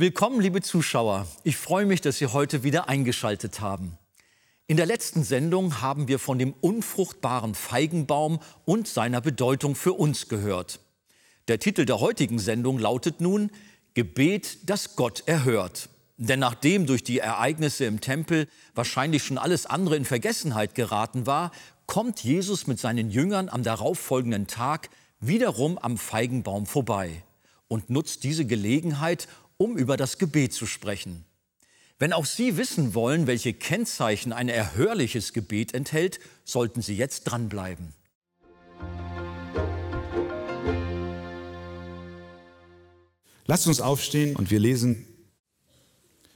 Willkommen, liebe Zuschauer. Ich freue mich, dass Sie heute wieder eingeschaltet haben. In der letzten Sendung haben wir von dem unfruchtbaren Feigenbaum und seiner Bedeutung für uns gehört. Der Titel der heutigen Sendung lautet nun Gebet, das Gott erhört. Denn nachdem durch die Ereignisse im Tempel wahrscheinlich schon alles andere in Vergessenheit geraten war, kommt Jesus mit seinen Jüngern am darauffolgenden Tag wiederum am Feigenbaum vorbei und nutzt diese Gelegenheit, um über das Gebet zu sprechen. Wenn auch Sie wissen wollen, welche Kennzeichen ein erhörliches Gebet enthält, sollten Sie jetzt dranbleiben. Lasst uns aufstehen und wir lesen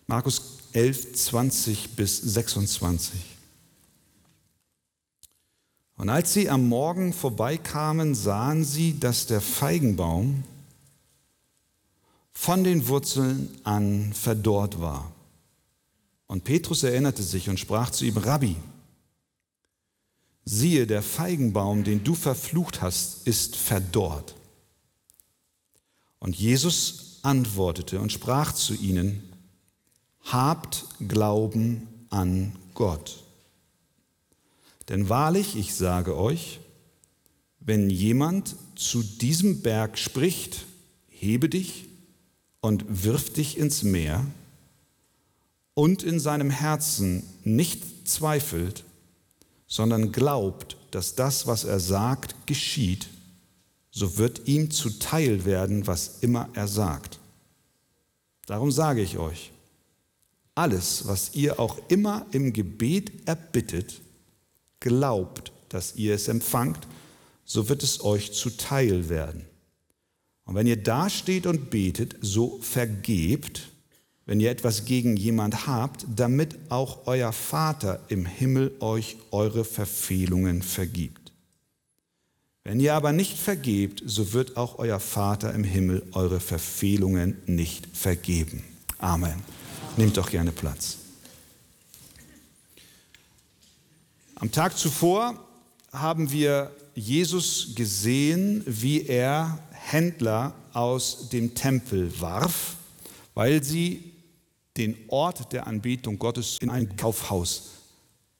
Markus 11, 20 bis 26. Und als sie am Morgen vorbeikamen, sahen sie, dass der Feigenbaum von den Wurzeln an verdorrt war. Und Petrus erinnerte sich und sprach zu ihm, Rabbi, siehe, der Feigenbaum, den du verflucht hast, ist verdorrt. Und Jesus antwortete und sprach zu ihnen, habt Glauben an Gott. Denn wahrlich, ich sage euch, wenn jemand zu diesem Berg spricht, hebe dich und wirft dich ins Meer und in seinem Herzen nicht zweifelt, sondern glaubt, dass das, was er sagt, geschieht, so wird ihm zuteil werden, was immer er sagt. Darum sage ich euch, alles, was ihr auch immer im Gebet erbittet, glaubt, dass ihr es empfangt, so wird es euch zuteil werden. Und wenn ihr da steht und betet, so vergebt, wenn ihr etwas gegen jemand habt, damit auch euer Vater im Himmel euch eure Verfehlungen vergibt. Wenn ihr aber nicht vergebt, so wird auch euer Vater im Himmel eure Verfehlungen nicht vergeben. Amen. Nehmt doch gerne Platz. Am Tag zuvor haben wir Jesus gesehen, wie er Händler aus dem Tempel warf, weil sie den Ort der Anbetung Gottes in ein Kaufhaus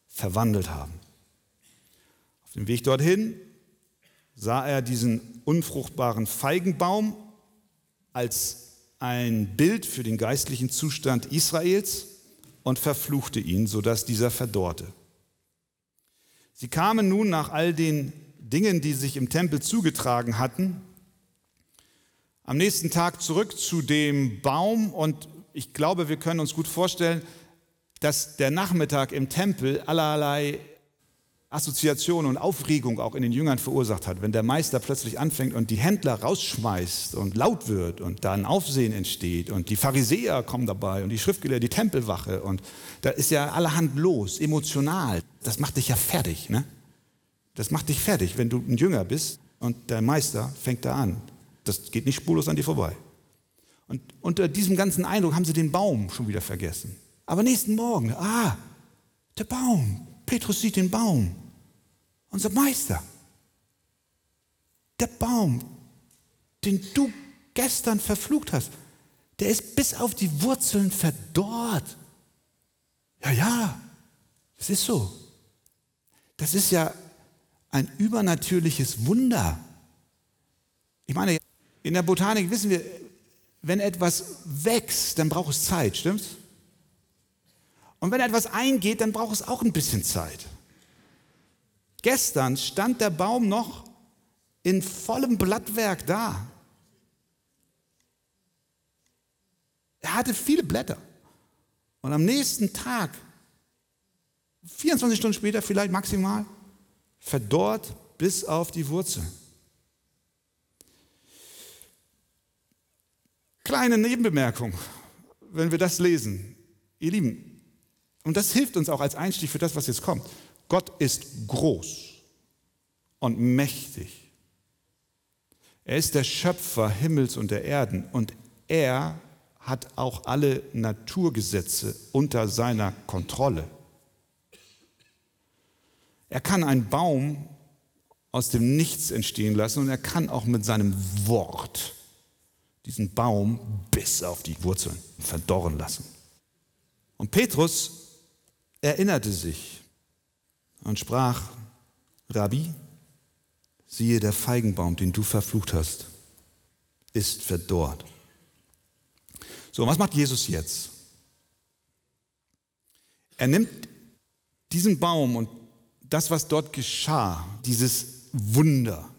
verwandelt haben. Auf dem Weg dorthin sah er diesen unfruchtbaren Feigenbaum als ein Bild für den geistlichen Zustand Israels und verfluchte ihn, sodass dieser verdorrte. Sie kamen nun nach all den Dingen, die sich im Tempel zugetragen hatten, am nächsten Tag zurück zu dem Baum und ich glaube, wir können uns gut vorstellen, dass der Nachmittag im Tempel allerlei Assoziation und Aufregung auch in den Jüngern verursacht hat, wenn der Meister plötzlich anfängt und die Händler rausschmeißt und laut wird und da ein Aufsehen entsteht und die Pharisäer kommen dabei und die Schriftgelehrten, die Tempelwache und da ist ja allerhand los, emotional. Das macht dich ja fertig, ne? Das macht dich fertig, wenn du ein Jünger bist und der Meister fängt da an. Das geht nicht spurlos an dir vorbei. Und unter diesem ganzen Eindruck haben sie den Baum schon wieder vergessen. Aber nächsten Morgen, ah, der Baum. Petrus sieht den Baum. Unser Meister. Der Baum, den du gestern verflucht hast, der ist bis auf die Wurzeln verdorrt. Ja, ja, das ist so. Das ist ja ein übernatürliches Wunder. Ich meine, in der Botanik wissen wir, wenn etwas wächst, dann braucht es Zeit, stimmt's? Und wenn etwas eingeht, dann braucht es auch ein bisschen Zeit. Gestern stand der Baum noch in vollem Blattwerk da. Er hatte viele Blätter. Und am nächsten Tag, 24 Stunden später vielleicht maximal, verdorrt bis auf die Wurzeln. Kleine Nebenbemerkung, wenn wir das lesen. Ihr Lieben, und das hilft uns auch als Einstieg für das, was jetzt kommt. Gott ist groß und mächtig. Er ist der Schöpfer Himmels und der Erden und er hat auch alle Naturgesetze unter seiner Kontrolle. Er kann einen Baum aus dem Nichts entstehen lassen und er kann auch mit seinem Wort diesen Baum bis auf die Wurzeln verdorren lassen. Und Petrus erinnerte sich und sprach, Rabbi, siehe der Feigenbaum, den du verflucht hast, ist verdorrt. So, was macht Jesus jetzt? Er nimmt diesen Baum und das, was dort geschah, dieses Wunder,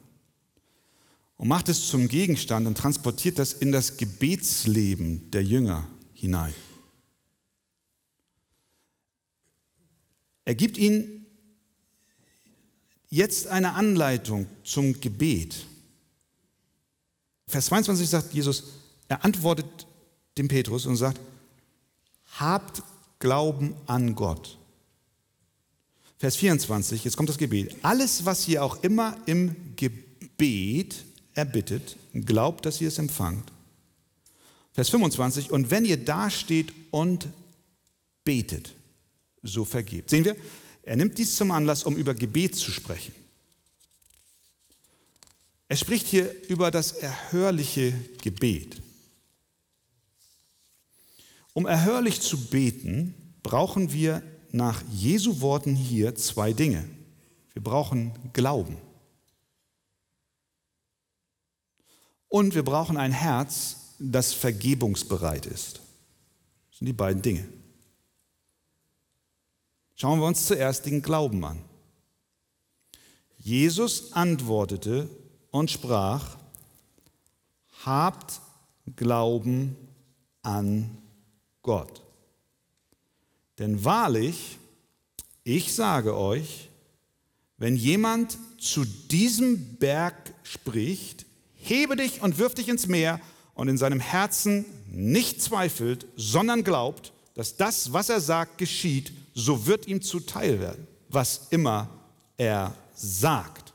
und macht es zum Gegenstand und transportiert das in das Gebetsleben der Jünger hinein. Er gibt ihnen jetzt eine Anleitung zum Gebet. Vers 22 sagt Jesus, er antwortet dem Petrus und sagt, habt Glauben an Gott. Vers 24, jetzt kommt das Gebet. Alles, was ihr auch immer im Gebet erbittet, glaubt, dass ihr es empfangt. Vers 25, und wenn ihr dasteht und betet, so vergebt. Sehen wir, er nimmt dies zum Anlass, um über Gebet zu sprechen. Er spricht hier über das erhörliche Gebet. Um erhörlich zu beten, brauchen wir nach Jesu Worten hier zwei Dinge. Wir brauchen Glauben. Und wir brauchen ein Herz, das vergebungsbereit ist. Das sind die beiden Dinge. Schauen wir uns zuerst den Glauben an. Jesus antwortete und sprach, habt Glauben an Gott. Denn wahrlich, ich sage euch, wenn jemand zu diesem Berg spricht, hebe dich und wirf dich ins Meer und in seinem Herzen nicht zweifelt, sondern glaubt, dass das, was er sagt, geschieht, so wird ihm zuteil werden, was immer er sagt.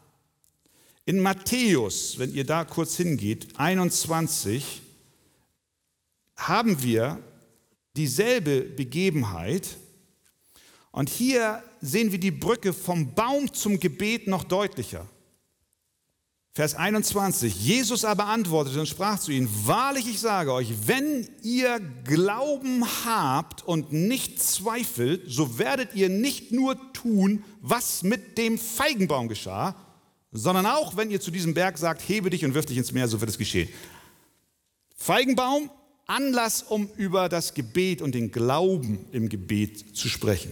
In Matthäus, wenn ihr da kurz hingeht, 21, haben wir dieselbe Begebenheit. Und hier sehen wir die Brücke vom Baum zum Gebet noch deutlicher. Vers 21. Jesus aber antwortete und sprach zu ihnen, wahrlich ich sage euch, wenn ihr Glauben habt und nicht zweifelt, so werdet ihr nicht nur tun, was mit dem Feigenbaum geschah, sondern auch, wenn ihr zu diesem Berg sagt, hebe dich und wirf dich ins Meer, so wird es geschehen. Feigenbaum, Anlass, um über das Gebet und den Glauben im Gebet zu sprechen.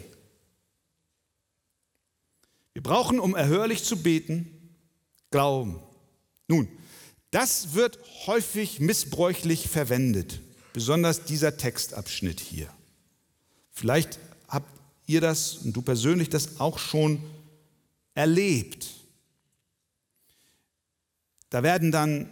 Wir brauchen, um erhörlich zu beten, Glauben. Nun, das wird häufig missbräuchlich verwendet, besonders dieser Textabschnitt hier. Vielleicht habt ihr das und du persönlich das auch schon erlebt. Da werden dann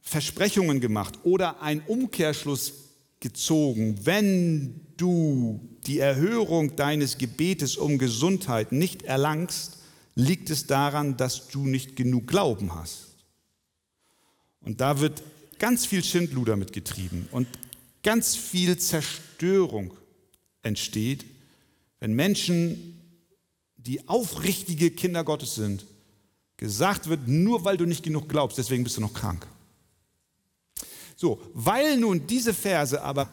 Versprechungen gemacht oder ein Umkehrschluss gezogen, wenn du die Erhörung deines Gebetes um Gesundheit nicht erlangst, liegt es daran, dass du nicht genug Glauben hast. Und da wird ganz viel Schindluder mitgetrieben und ganz viel Zerstörung entsteht, wenn Menschen, die aufrichtige Kinder Gottes sind, gesagt wird, nur weil du nicht genug glaubst, deswegen bist du noch krank. So, weil nun diese Verse aber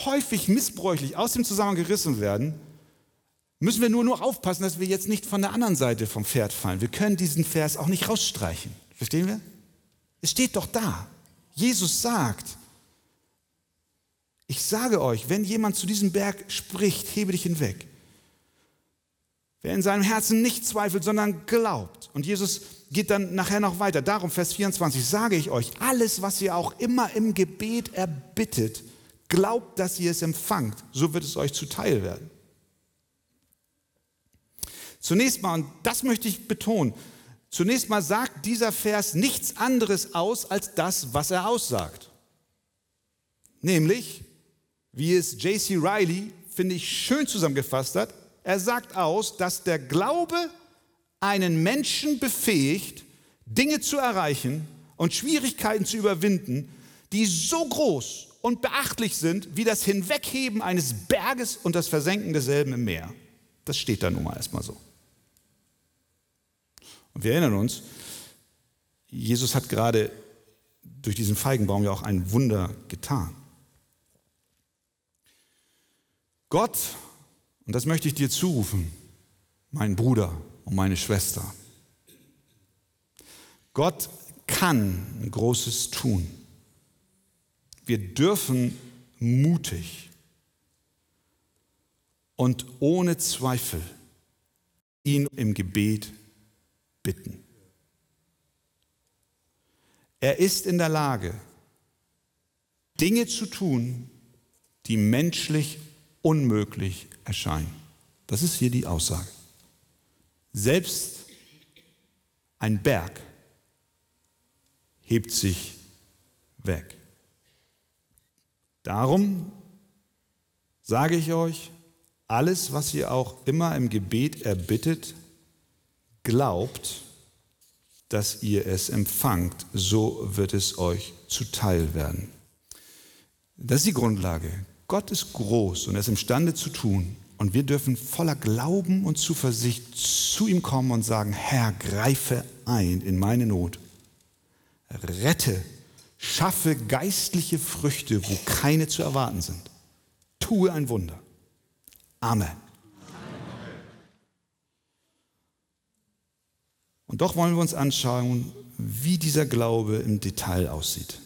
häufig missbräuchlich aus dem Zusammenhang gerissen werden, müssen wir nur noch aufpassen, dass wir jetzt nicht von der anderen Seite vom Pferd fallen. Wir können diesen Vers auch nicht rausstreichen. Verstehen wir? Es steht doch da. Jesus sagt, ich sage euch, wenn jemand zu diesem Berg spricht, hebe dich hinweg. Wer in seinem Herzen nicht zweifelt, sondern glaubt. Und Jesus geht dann nachher noch weiter. Darum, Vers 24, sage ich euch, alles, was ihr auch immer im Gebet erbittet, glaubt, dass ihr es empfangt, so wird es euch zuteil werden. Zunächst mal, und das möchte ich betonen, Zunächst mal sagt dieser Vers nichts anderes aus als das, was er aussagt. Nämlich, wie es J.C. Riley, finde ich, schön zusammengefasst hat, er sagt aus, dass der Glaube einen Menschen befähigt, Dinge zu erreichen und Schwierigkeiten zu überwinden, die so groß und beachtlich sind, wie das Hinwegheben eines Berges und das Versenken desselben im Meer. Das steht da nun mal erstmal so. Und wir erinnern uns, Jesus hat gerade durch diesen Feigenbaum ja auch ein Wunder getan. Gott, und das möchte ich dir zurufen, mein Bruder und meine Schwester, Gott kann Großes tun. Wir dürfen mutig und ohne Zweifel ihn im Gebet bitten. Er ist in der Lage, Dinge zu tun, die menschlich unmöglich erscheinen. Das ist hier die Aussage. Selbst ein Berg hebt sich weg. Darum sage ich euch, alles, was ihr auch immer im Gebet erbittet, glaubt, dass ihr es empfangt, so wird es euch zuteil werden. Das ist die Grundlage. Gott ist groß und er ist imstande zu tun. Und wir dürfen voller Glauben und Zuversicht zu ihm kommen und sagen, Herr, greife ein in meine Not. Rette, schaffe geistliche Früchte, wo keine zu erwarten sind. Tue ein Wunder. Amen. Und doch wollen wir uns anschauen, wie dieser Glaube im Detail aussieht.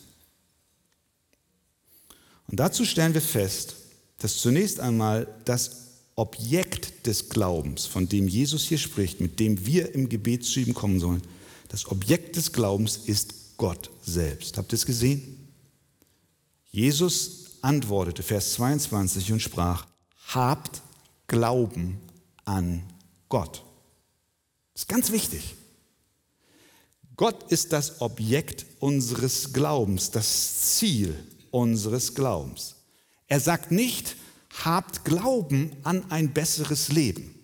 Und dazu stellen wir fest, dass zunächst einmal das Objekt des Glaubens, von dem Jesus hier spricht, mit dem wir im Gebet zu ihm kommen sollen, das Objekt des Glaubens ist Gott selbst. Habt ihr es gesehen? Jesus antwortete, Vers 22, und sprach, habt Glauben an Gott. Das ist ganz wichtig. Gott ist das Objekt unseres Glaubens, das Ziel unseres Glaubens. Er sagt nicht, habt Glauben an ein besseres Leben.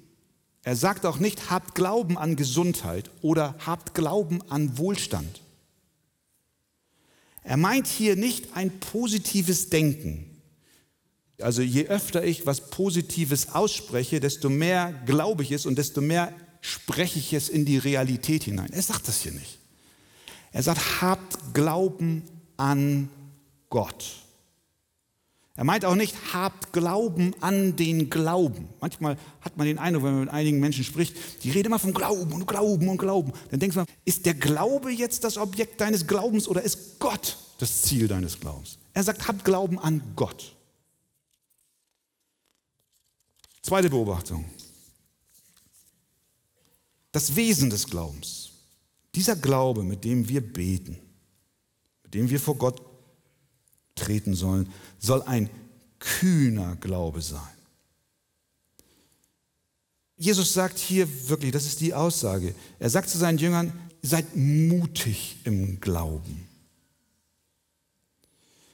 Er sagt auch nicht, habt Glauben an Gesundheit oder habt Glauben an Wohlstand. Er meint hier nicht ein positives Denken. Also je öfter ich was Positives ausspreche, desto mehr glaube ich es und desto mehr spreche ich es in die Realität hinein. Er sagt das hier nicht. Er sagt, habt Glauben an Gott. Er meint auch nicht, habt Glauben an den Glauben. Manchmal hat man den Eindruck, wenn man mit einigen Menschen spricht, die reden immer vom Glauben und Glauben und Glauben. Dann denkst man, ist der Glaube jetzt das Objekt deines Glaubens oder ist Gott das Ziel deines Glaubens? Er sagt, habt Glauben an Gott. Zweite Beobachtung. Das Wesen des Glaubens. Dieser Glaube, mit dem wir beten, mit dem wir vor Gott treten sollen, soll ein kühner Glaube sein. Jesus sagt hier wirklich, das ist die Aussage, er sagt zu seinen Jüngern, seid mutig im Glauben,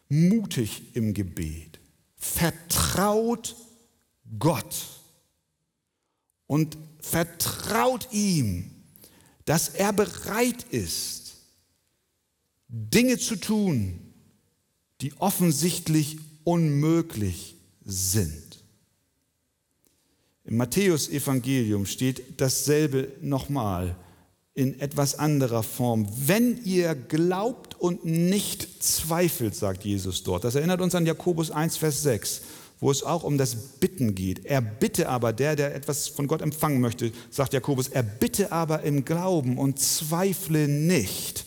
mutig im Gebet, vertraut Gott. Und vertraut ihm dass er bereit ist, Dinge zu tun, die offensichtlich unmöglich sind. Im Matthäusevangelium steht dasselbe nochmal in etwas anderer Form. Wenn ihr glaubt und nicht zweifelt, sagt Jesus dort. Das erinnert uns an Jakobus 1, Vers 6 wo es auch um das Bitten geht. Er bitte aber, der, der etwas von Gott empfangen möchte, sagt Jakobus, er bitte aber im Glauben und zweifle nicht.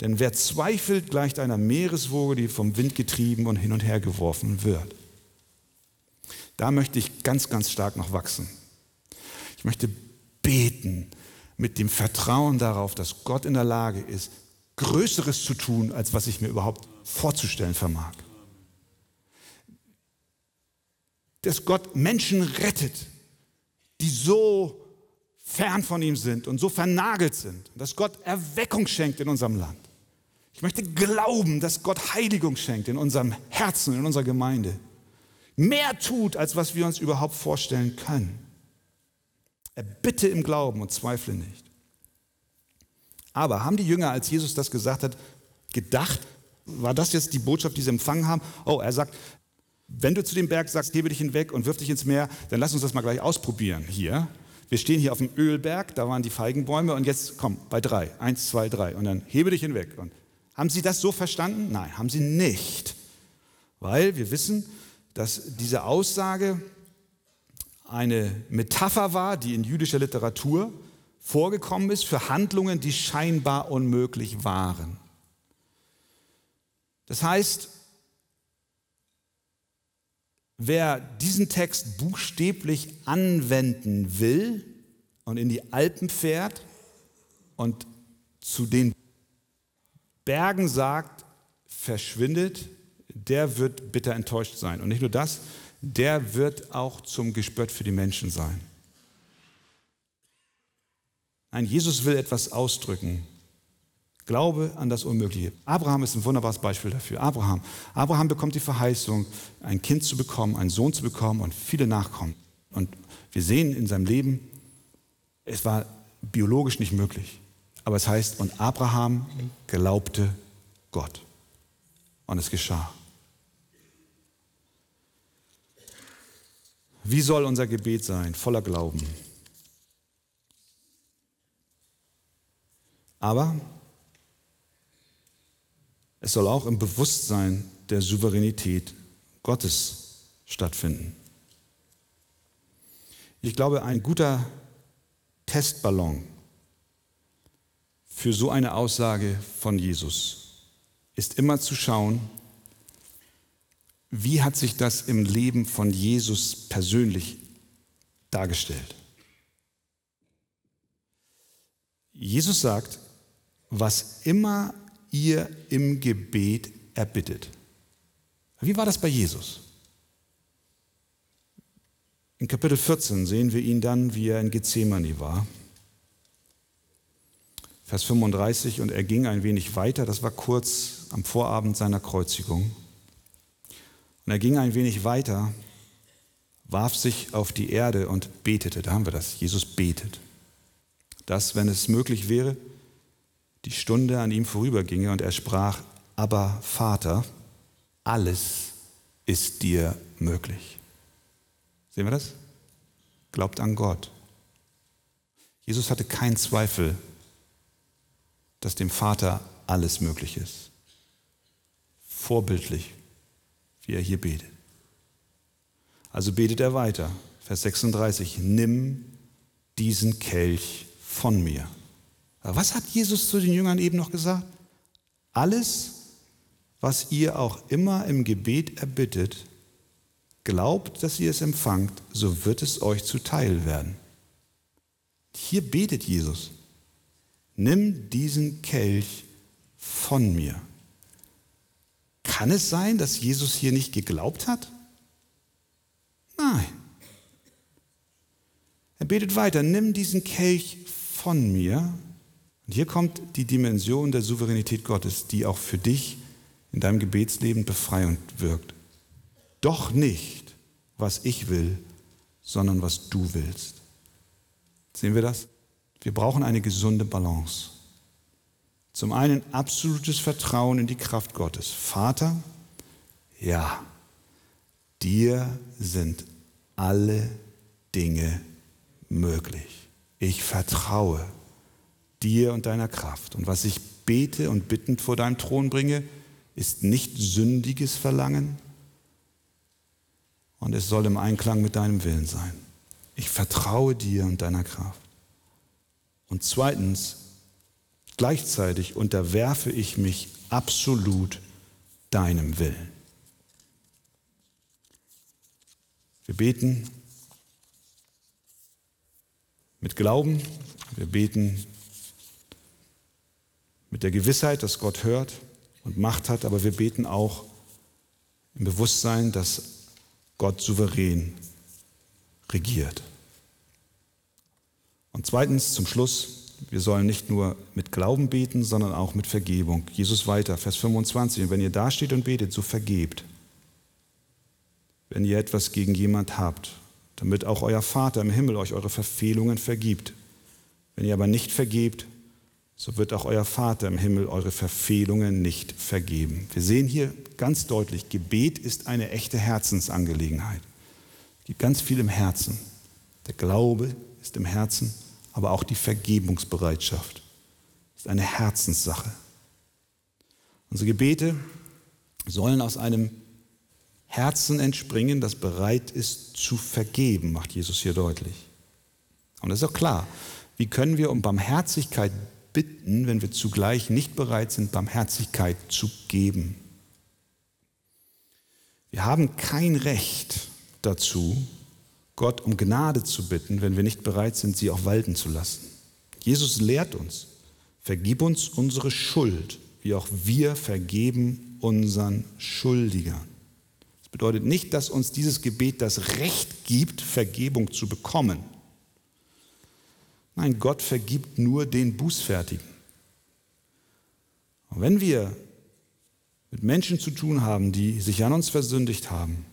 Denn wer zweifelt, gleicht einer Meereswoge, die vom Wind getrieben und hin und her geworfen wird. Da möchte ich ganz, ganz stark noch wachsen. Ich möchte beten mit dem Vertrauen darauf, dass Gott in der Lage ist, Größeres zu tun, als was ich mir überhaupt vorzustellen vermag. Dass Gott Menschen rettet, die so fern von ihm sind und so vernagelt sind. Dass Gott Erweckung schenkt in unserem Land. Ich möchte glauben, dass Gott Heiligung schenkt in unserem Herzen, in unserer Gemeinde. Mehr tut, als was wir uns überhaupt vorstellen können. Er bitte im Glauben und zweifle nicht. Aber haben die Jünger, als Jesus das gesagt hat, gedacht, war das jetzt die Botschaft, die sie empfangen haben? Oh, er sagt, wenn du zu dem Berg sagst, hebe dich hinweg und wirf dich ins Meer, dann lass uns das mal gleich ausprobieren hier. Wir stehen hier auf dem Ölberg, da waren die Feigenbäume und jetzt komm, bei drei. Eins, zwei, drei. Und dann hebe dich hinweg. Und Haben Sie das so verstanden? Nein, haben Sie nicht. Weil wir wissen, dass diese Aussage eine Metapher war, die in jüdischer Literatur vorgekommen ist für Handlungen, die scheinbar unmöglich waren. Das heißt, wer diesen Text buchstäblich anwenden will und in die Alpen fährt und zu den Bergen sagt, verschwindet, der wird bitter enttäuscht sein. Und nicht nur das, der wird auch zum Gespött für die Menschen sein. Nein, Jesus will etwas ausdrücken. Glaube an das Unmögliche. Abraham ist ein wunderbares Beispiel dafür. Abraham. Abraham bekommt die Verheißung, ein Kind zu bekommen, einen Sohn zu bekommen und viele Nachkommen. Und wir sehen in seinem Leben, es war biologisch nicht möglich. Aber es heißt, und Abraham glaubte Gott. Und es geschah. Wie soll unser Gebet sein? Voller Glauben. Aber es soll auch im Bewusstsein der Souveränität Gottes stattfinden. Ich glaube, ein guter Testballon für so eine Aussage von Jesus ist immer zu schauen, wie hat sich das im Leben von Jesus persönlich dargestellt? Jesus sagt, was immer ihr im Gebet erbittet. Wie war das bei Jesus? In Kapitel 14 sehen wir ihn dann, wie er in Gethsemane war. Vers 35, und er ging ein wenig weiter, das war kurz am Vorabend seiner Kreuzigung. Und er ging ein wenig weiter, warf sich auf die Erde und betete. Da haben wir das. Jesus betet. Dass, wenn es möglich wäre, die Stunde an ihm vorüberginge und er sprach, aber Vater, alles ist dir möglich. Sehen wir das? Glaubt an Gott. Jesus hatte keinen Zweifel, dass dem Vater alles möglich ist. Vorbildlich wie er hier betet. Also betet er weiter. Vers 36, nimm diesen Kelch von mir. Aber was hat Jesus zu den Jüngern eben noch gesagt? Alles, was ihr auch immer im Gebet erbittet, glaubt, dass ihr es empfangt, so wird es euch zuteil werden. Hier betet Jesus, nimm diesen Kelch von mir. Kann es sein, dass Jesus hier nicht geglaubt hat? Nein. Er betet weiter, nimm diesen Kelch von mir. Und hier kommt die Dimension der Souveränität Gottes, die auch für dich in deinem Gebetsleben befreiend wirkt. Doch nicht, was ich will, sondern was du willst. Sehen wir das? Wir brauchen eine gesunde Balance. Zum einen absolutes Vertrauen in die Kraft Gottes. Vater, ja, dir sind alle Dinge möglich. Ich vertraue dir und deiner Kraft. Und was ich bete und bittend vor deinem Thron bringe, ist nicht sündiges Verlangen und es soll im Einklang mit deinem Willen sein. Ich vertraue dir und deiner Kraft. Und zweitens, Gleichzeitig unterwerfe ich mich absolut deinem Willen. Wir beten mit Glauben, wir beten mit der Gewissheit, dass Gott hört und Macht hat, aber wir beten auch im Bewusstsein, dass Gott souverän regiert. Und zweitens zum Schluss, wir sollen nicht nur mit Glauben beten, sondern auch mit Vergebung. Jesus weiter, Vers 25. Und wenn ihr da steht und betet, so vergebt. Wenn ihr etwas gegen jemand habt, damit auch euer Vater im Himmel euch eure Verfehlungen vergibt. Wenn ihr aber nicht vergebt, so wird auch euer Vater im Himmel eure Verfehlungen nicht vergeben. Wir sehen hier ganz deutlich, Gebet ist eine echte Herzensangelegenheit. Es gibt ganz viel im Herzen. Der Glaube ist im Herzen aber auch die Vergebungsbereitschaft ist eine Herzenssache. Unsere Gebete sollen aus einem Herzen entspringen, das bereit ist zu vergeben, macht Jesus hier deutlich. Und das ist auch klar. Wie können wir um Barmherzigkeit bitten, wenn wir zugleich nicht bereit sind, Barmherzigkeit zu geben? Wir haben kein Recht dazu, Gott um Gnade zu bitten, wenn wir nicht bereit sind, sie auch walten zu lassen. Jesus lehrt uns, vergib uns unsere Schuld, wie auch wir vergeben unseren Schuldigern. Das bedeutet nicht, dass uns dieses Gebet das Recht gibt, Vergebung zu bekommen. Nein, Gott vergibt nur den Bußfertigen. Und wenn wir mit Menschen zu tun haben, die sich an uns versündigt haben,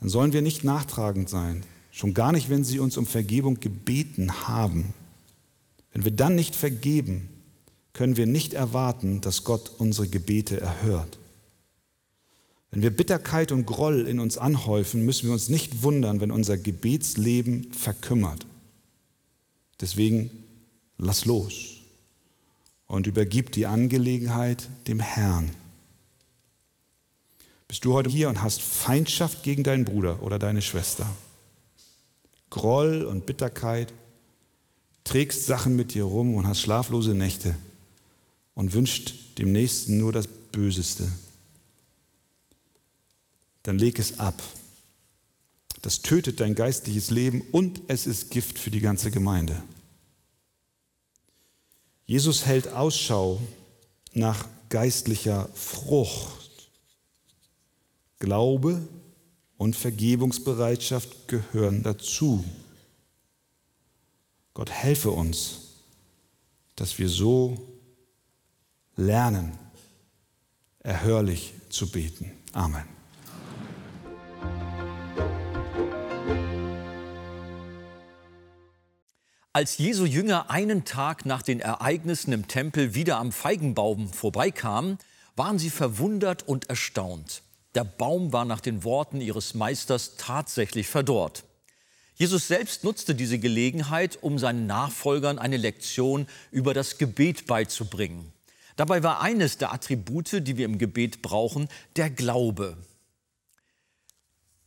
dann sollen wir nicht nachtragend sein, schon gar nicht, wenn sie uns um Vergebung gebeten haben. Wenn wir dann nicht vergeben, können wir nicht erwarten, dass Gott unsere Gebete erhört. Wenn wir Bitterkeit und Groll in uns anhäufen, müssen wir uns nicht wundern, wenn unser Gebetsleben verkümmert. Deswegen lass los und übergib die Angelegenheit dem Herrn. Bist du heute hier und hast Feindschaft gegen deinen Bruder oder deine Schwester? Groll und Bitterkeit, trägst Sachen mit dir rum und hast schlaflose Nächte und wünscht dem Nächsten nur das Böseste. Dann leg es ab. Das tötet dein geistliches Leben und es ist Gift für die ganze Gemeinde. Jesus hält Ausschau nach geistlicher Frucht. Glaube und Vergebungsbereitschaft gehören dazu. Gott helfe uns, dass wir so lernen, erhörlich zu beten. Amen. Als Jesu Jünger einen Tag nach den Ereignissen im Tempel wieder am Feigenbaum vorbeikamen, waren sie verwundert und erstaunt. Der Baum war nach den Worten ihres Meisters tatsächlich verdorrt. Jesus selbst nutzte diese Gelegenheit, um seinen Nachfolgern eine Lektion über das Gebet beizubringen. Dabei war eines der Attribute, die wir im Gebet brauchen, der Glaube.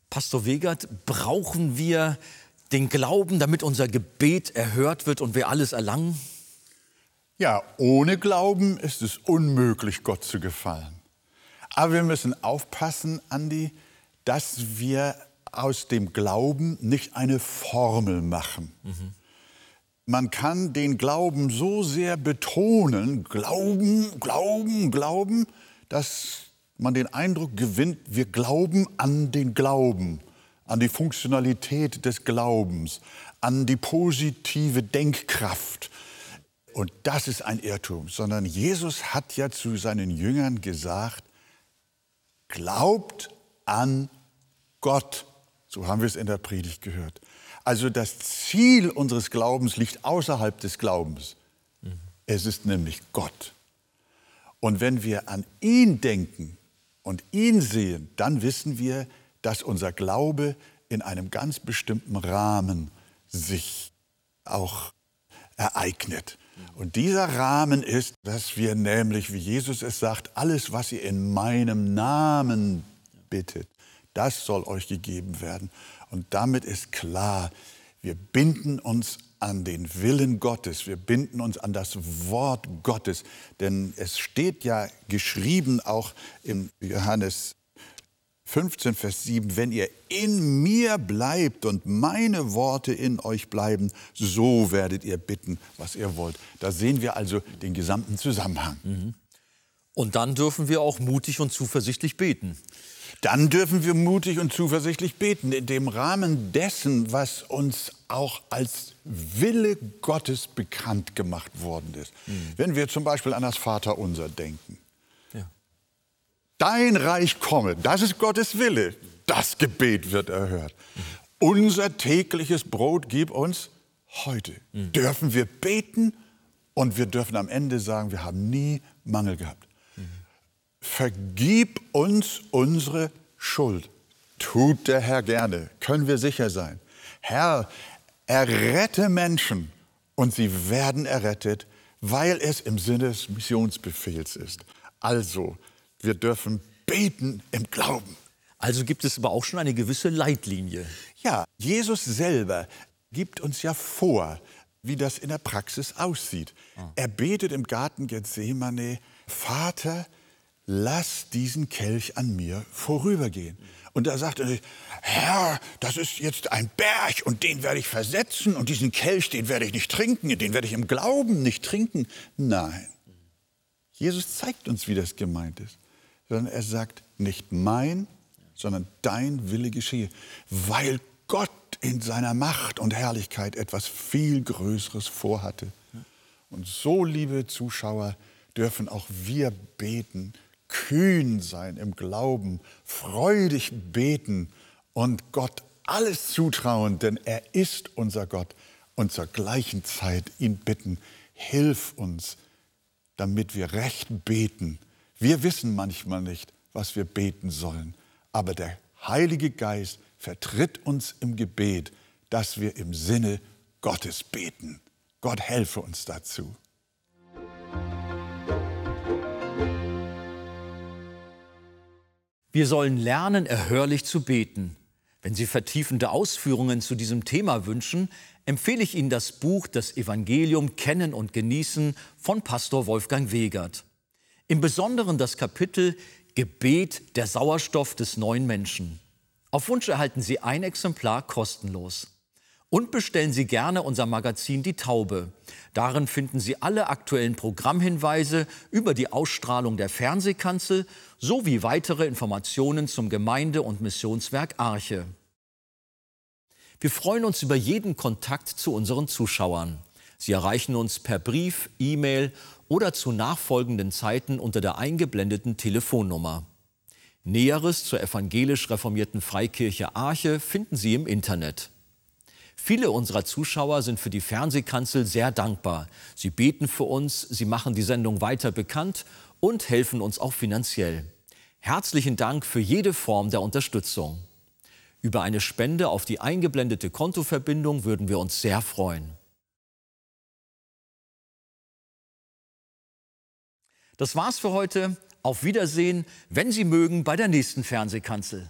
Pastor Wegert, brauchen wir den Glauben, damit unser Gebet erhört wird und wir alles erlangen? Ja, ohne Glauben ist es unmöglich, Gott zu gefallen. Aber wir müssen aufpassen, Andi, dass wir aus dem Glauben nicht eine Formel machen. Mhm. Man kann den Glauben so sehr betonen, Glauben, Glauben, Glauben, dass man den Eindruck gewinnt, wir glauben an den Glauben an die Funktionalität des Glaubens, an die positive Denkkraft. Und das ist ein Irrtum, sondern Jesus hat ja zu seinen Jüngern gesagt, glaubt an Gott. So haben wir es in der Predigt gehört. Also das Ziel unseres Glaubens liegt außerhalb des Glaubens. Mhm. Es ist nämlich Gott. Und wenn wir an ihn denken und ihn sehen, dann wissen wir, dass unser Glaube in einem ganz bestimmten Rahmen sich auch ereignet. Und dieser Rahmen ist, dass wir nämlich, wie Jesus es sagt, alles, was ihr in meinem Namen bittet, das soll euch gegeben werden. Und damit ist klar, wir binden uns an den Willen Gottes, wir binden uns an das Wort Gottes, denn es steht ja geschrieben auch im Johannes 15, Vers 7, wenn ihr in mir bleibt und meine Worte in euch bleiben, so werdet ihr bitten, was ihr wollt. Da sehen wir also den gesamten Zusammenhang. Mhm. Und dann dürfen wir auch mutig und zuversichtlich beten. Dann dürfen wir mutig und zuversichtlich beten, in dem Rahmen dessen, was uns auch als Wille Gottes bekannt gemacht worden ist. Mhm. Wenn wir zum Beispiel an das Vaterunser denken Dein Reich komme, das ist Gottes Wille. Das Gebet wird erhört. Unser tägliches Brot gib uns heute. Dürfen wir beten und wir dürfen am Ende sagen, wir haben nie Mangel gehabt. Vergib uns unsere Schuld. Tut der Herr gerne, können wir sicher sein. Herr, errette Menschen und sie werden errettet, weil es im Sinne des Missionsbefehls ist. Also, wir dürfen beten im Glauben. Also gibt es aber auch schon eine gewisse Leitlinie. Ja, Jesus selber gibt uns ja vor, wie das in der Praxis aussieht. Er betet im Garten Gethsemane, Vater, lass diesen Kelch an mir vorübergehen. Und da sagt er sich, Herr, das ist jetzt ein Berg und den werde ich versetzen und diesen Kelch, den werde ich nicht trinken, den werde ich im Glauben nicht trinken. Nein, Jesus zeigt uns, wie das gemeint ist, sondern er sagt, nicht mein, sondern dein Wille geschehe, weil Gott in seiner Macht und Herrlichkeit etwas viel Größeres vorhatte. Und so, liebe Zuschauer, dürfen auch wir beten, kühn sein im Glauben, freudig beten und Gott alles zutrauen, denn er ist unser Gott und zur gleichen Zeit ihn bitten, hilf uns, damit wir recht beten. Wir wissen manchmal nicht, was wir beten sollen, aber der Heilige Geist vertritt uns im Gebet, dass wir im Sinne Gottes beten. Gott helfe uns dazu. Wir sollen lernen, erhörlich zu beten. Wenn Sie vertiefende Ausführungen zu diesem Thema wünschen, empfehle ich Ihnen das Buch Das Evangelium Kennen und Genießen von Pastor Wolfgang Wegert. Im Besonderen das Kapitel Gebet der Sauerstoff des neuen Menschen. Auf Wunsch erhalten Sie ein Exemplar kostenlos. Und bestellen Sie gerne unser Magazin Die Taube. Darin finden Sie alle aktuellen Programmhinweise über die Ausstrahlung der Fernsehkanzel sowie weitere Informationen zum Gemeinde- und Missionswerk Arche. Wir freuen uns über jeden Kontakt zu unseren Zuschauern. Sie erreichen uns per Brief, E-Mail oder zu nachfolgenden Zeiten unter der eingeblendeten Telefonnummer. Näheres zur evangelisch reformierten Freikirche Arche finden Sie im Internet. Viele unserer Zuschauer sind für die Fernsehkanzel sehr dankbar. Sie beten für uns, sie machen die Sendung weiter bekannt und helfen uns auch finanziell. Herzlichen Dank für jede Form der Unterstützung. Über eine Spende auf die eingeblendete Kontoverbindung würden wir uns sehr freuen. Das war's für heute. Auf Wiedersehen, wenn Sie mögen, bei der nächsten Fernsehkanzel.